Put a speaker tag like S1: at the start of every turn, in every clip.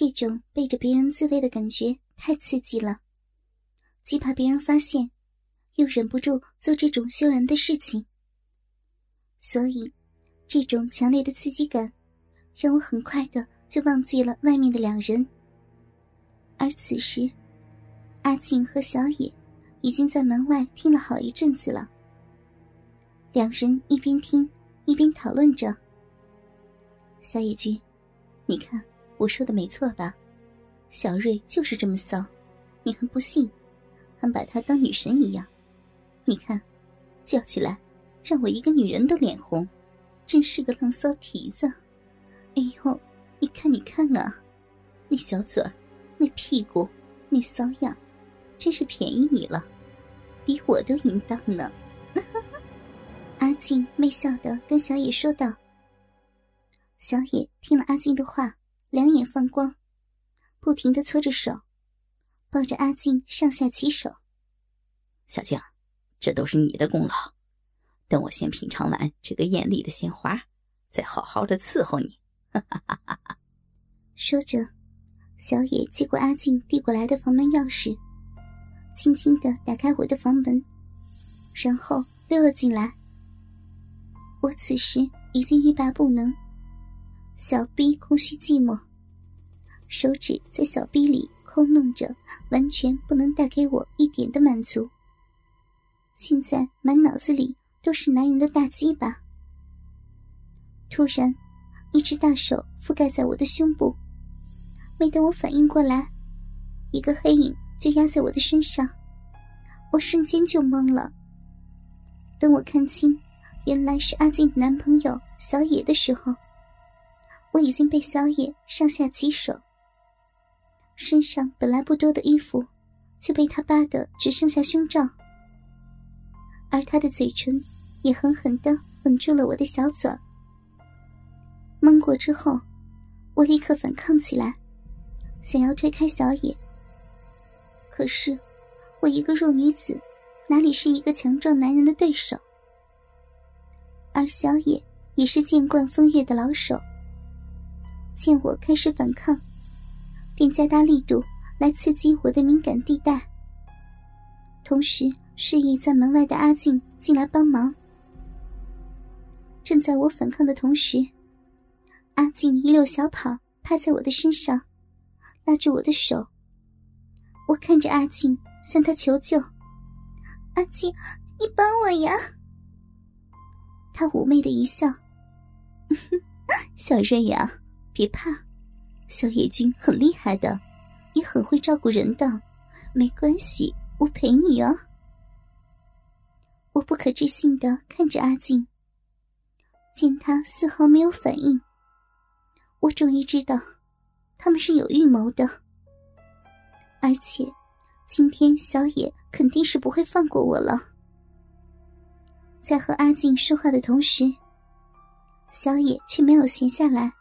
S1: 这种背着别人自慰的感觉太刺激了，既怕别人发现，又忍不住做这种羞人的事情。所以，这种强烈的刺激感，让我很快的就忘记了外面的两人。而此时，阿静和小野已经在门外听了好一阵子了。两人一边听一边讨论着：“小野君，你看我说的没错吧？小瑞就是这么骚，你还不信，还把她当女神一样。你看，叫起来。”让我一个女人都脸红，真是个浪骚蹄子！哎呦，你看你看啊，那小嘴儿，那屁股，那骚样，真是便宜你了，比我都淫荡呢！阿静媚笑的跟小野说道。小野听了阿静的话，两眼放光，不停的搓着手，抱着阿静上下其手。
S2: 小静，这都是你的功劳。等我先品尝完这个艳丽的鲜花，再好好的伺候你。
S1: 说着，小野接过阿静递过来的房门钥匙，轻轻的打开我的房门，然后溜了进来。我此时已经欲罢不能，小臂空虚寂寞，手指在小臂里空弄着，完全不能带给我一点的满足。现在满脑子里。都是男人的大鸡巴。突然，一只大手覆盖在我的胸部，没等我反应过来，一个黑影就压在我的身上，我瞬间就懵了。等我看清原来是阿静的男朋友小野的时候，我已经被小野上下其手，身上本来不多的衣服却被他扒得只剩下胸罩。而他的嘴唇也狠狠的吻住了我的小嘴。蒙过之后，我立刻反抗起来，想要推开小野。可是，我一个弱女子，哪里是一个强壮男人的对手？而小野也是见惯风月的老手，见我开始反抗，便加大力度来刺激我的敏感地带，同时。示意在门外的阿静进来帮忙。正在我反抗的同时，阿静一溜小跑，趴在我的身上，拉住我的手。我看着阿静，向他求救：“阿静，你帮我呀！”他妩媚的一笑：“ 小瑞呀，别怕，小野君很厉害的，也很会照顾人的，没关系，我陪你啊。”我不可置信的看着阿静，见他丝毫没有反应，我终于知道，他们是有预谋的。而且，今天小野肯定是不会放过我了。在和阿静说话的同时，小野却没有闲下来，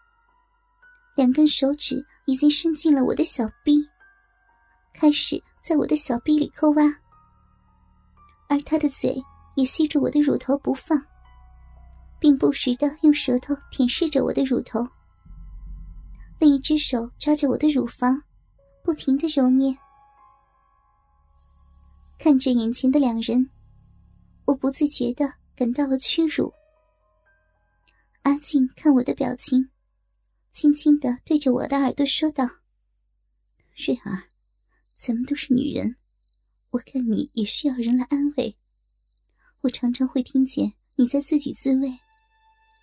S1: 两根手指已经伸进了我的小臂，开始在我的小臂里抠挖，而他的嘴。也吸住我的乳头不放，并不时的用舌头舔舐着我的乳头，另一只手抓着我的乳房，不停的揉捏。看着眼前的两人，我不自觉的感到了屈辱。阿静看我的表情，轻轻的对着我的耳朵说道：“瑞儿，咱们都是女人，我看你也需要人来安慰。”我常常会听见你在自己自慰，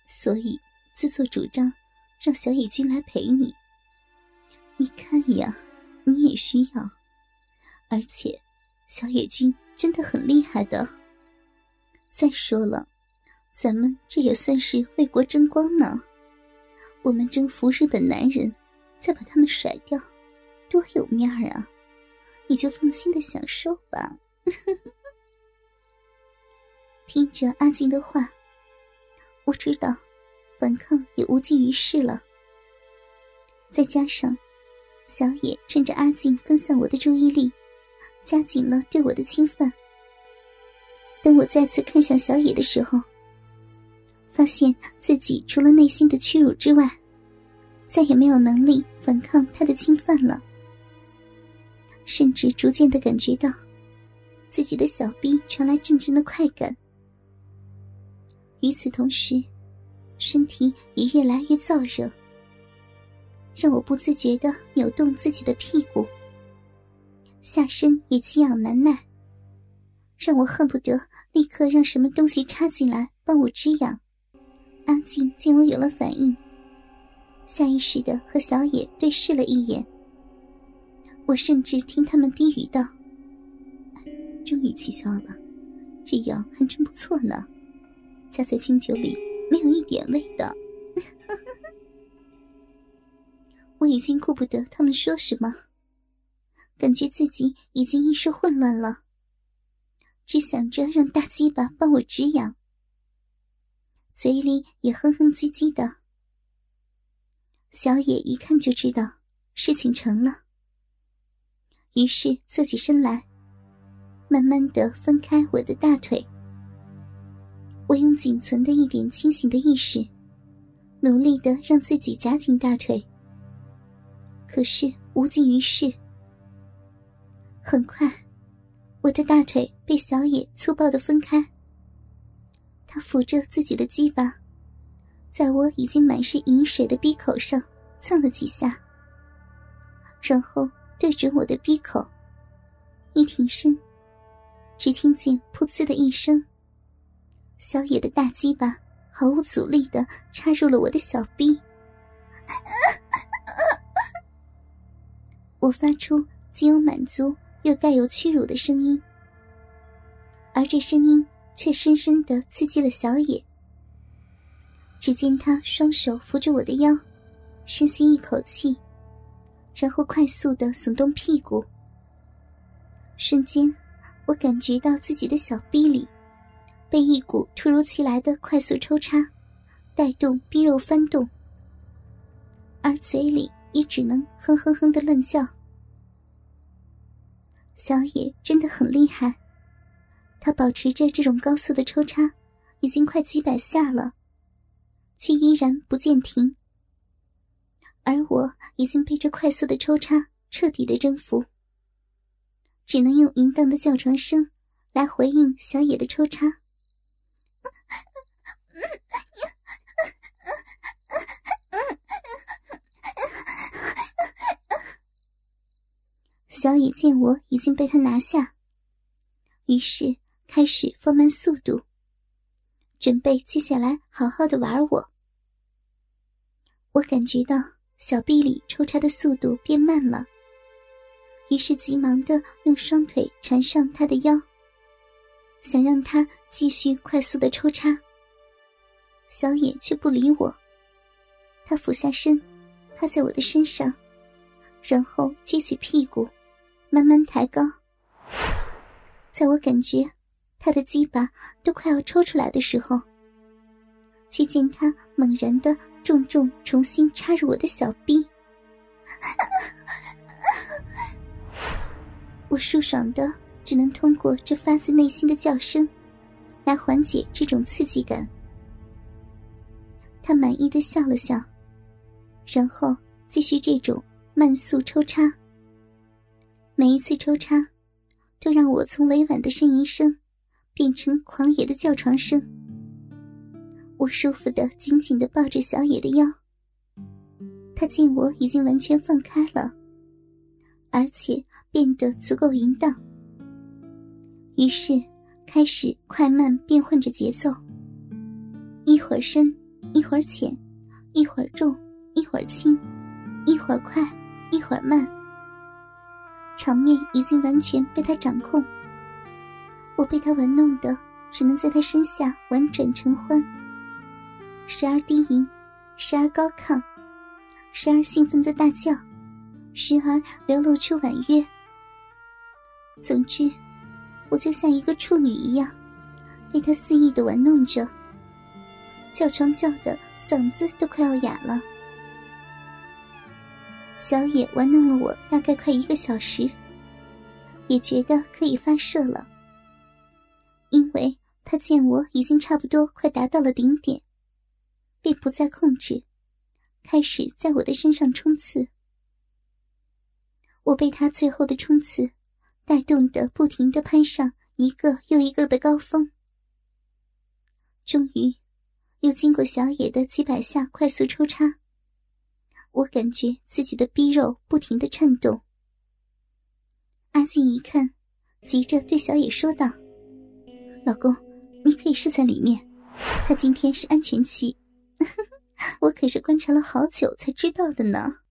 S1: 所以自作主张让小野君来陪你。你看呀，你也需要，而且小野君真的很厉害的。再说了，咱们这也算是为国争光呢。我们征服日本男人，再把他们甩掉，多有面儿啊！你就放心的享受吧。听着阿静的话，我知道反抗也无济于事了。再加上小野趁着阿静分散我的注意力，加紧了对我的侵犯。等我再次看向小野的时候，发现自己除了内心的屈辱之外，再也没有能力反抗他的侵犯了，甚至逐渐的感觉到自己的小臂传来阵阵的快感。与此同时，身体也越来越燥热，让我不自觉的扭动自己的屁股，下身也奇痒难耐，让我恨不得立刻让什么东西插进来帮我止痒。阿静见我有了反应。下意识的和小野对视了一眼，我甚至听他们低语道：“终于起效了，这样还真不错呢，加在清酒里没有一点味道。”我已经顾不得他们说什么，感觉自己已经意识混乱了，只想着让大鸡巴帮我止痒，嘴里也哼哼唧唧的。小野一看就知道事情成了，于是坐起身来，慢慢的分开我的大腿。我用仅存的一点清醒的意识，努力的让自己夹紧大腿，可是无济于事。很快，我的大腿被小野粗暴的分开，他扶着自己的鸡巴。在我已经满是饮水的鼻口上蹭了几下，然后对准我的鼻口，一挺身，只听见“噗呲”的一声，小野的大鸡巴毫无阻力的插入了我的小臂，我发出既有满足又带有屈辱的声音，而这声音却深深的刺激了小野。只见他双手扶着我的腰，深吸一口气，然后快速的耸动屁股。瞬间，我感觉到自己的小臂里被一股突如其来的快速抽插带动，逼肉翻动，而嘴里也只能哼哼哼的乱叫。小野真的很厉害，他保持着这种高速的抽插，已经快几百下了。却依然不见停，而我已经被这快速的抽插彻底的征服，只能用淫荡的叫床声来回应小野的抽插。小野见我已经被他拿下，于是开始放慢速度。准备接下来好好的玩我。我感觉到小臂里抽插的速度变慢了，于是急忙的用双腿缠上他的腰，想让他继续快速的抽插。小野却不理我，他俯下身，趴在我的身上，然后撅起屁股，慢慢抬高。在我感觉。他的鸡巴都快要抽出来的时候，却见他猛然的重重重新插入我的小臂，我舒爽的只能通过这发自内心的叫声，来缓解这种刺激感。他满意的笑了笑，然后继续这种慢速抽插。每一次抽插，都让我从委婉的呻吟声。变成狂野的叫床声。我舒服的紧紧的抱着小野的腰。他见我已经完全放开了，而且变得足够淫荡，于是开始快慢变换着节奏，一会儿深，一会儿浅，一会儿重，一会儿轻，一会儿快，一会儿慢。场面已经完全被他掌控。我被他玩弄的，只能在他身下婉转承欢，时而低吟，时而高亢，时而兴奋的大叫，时而流露出婉约。总之，我就像一个处女一样，被他肆意的玩弄着，叫床叫的嗓子都快要哑了。小野玩弄了我大概快一个小时，也觉得可以发射了。因为他见我已经差不多快达到了顶点，便不再控制，开始在我的身上冲刺。我被他最后的冲刺带动的，不停的攀上一个又一个的高峰。终于，又经过小野的几百下快速抽插，我感觉自己的逼肉不停的颤动。阿静一看，急着对小野说道：“老公，你可以试在里面，他今天是安全期，我可是观察了好久才知道的呢。”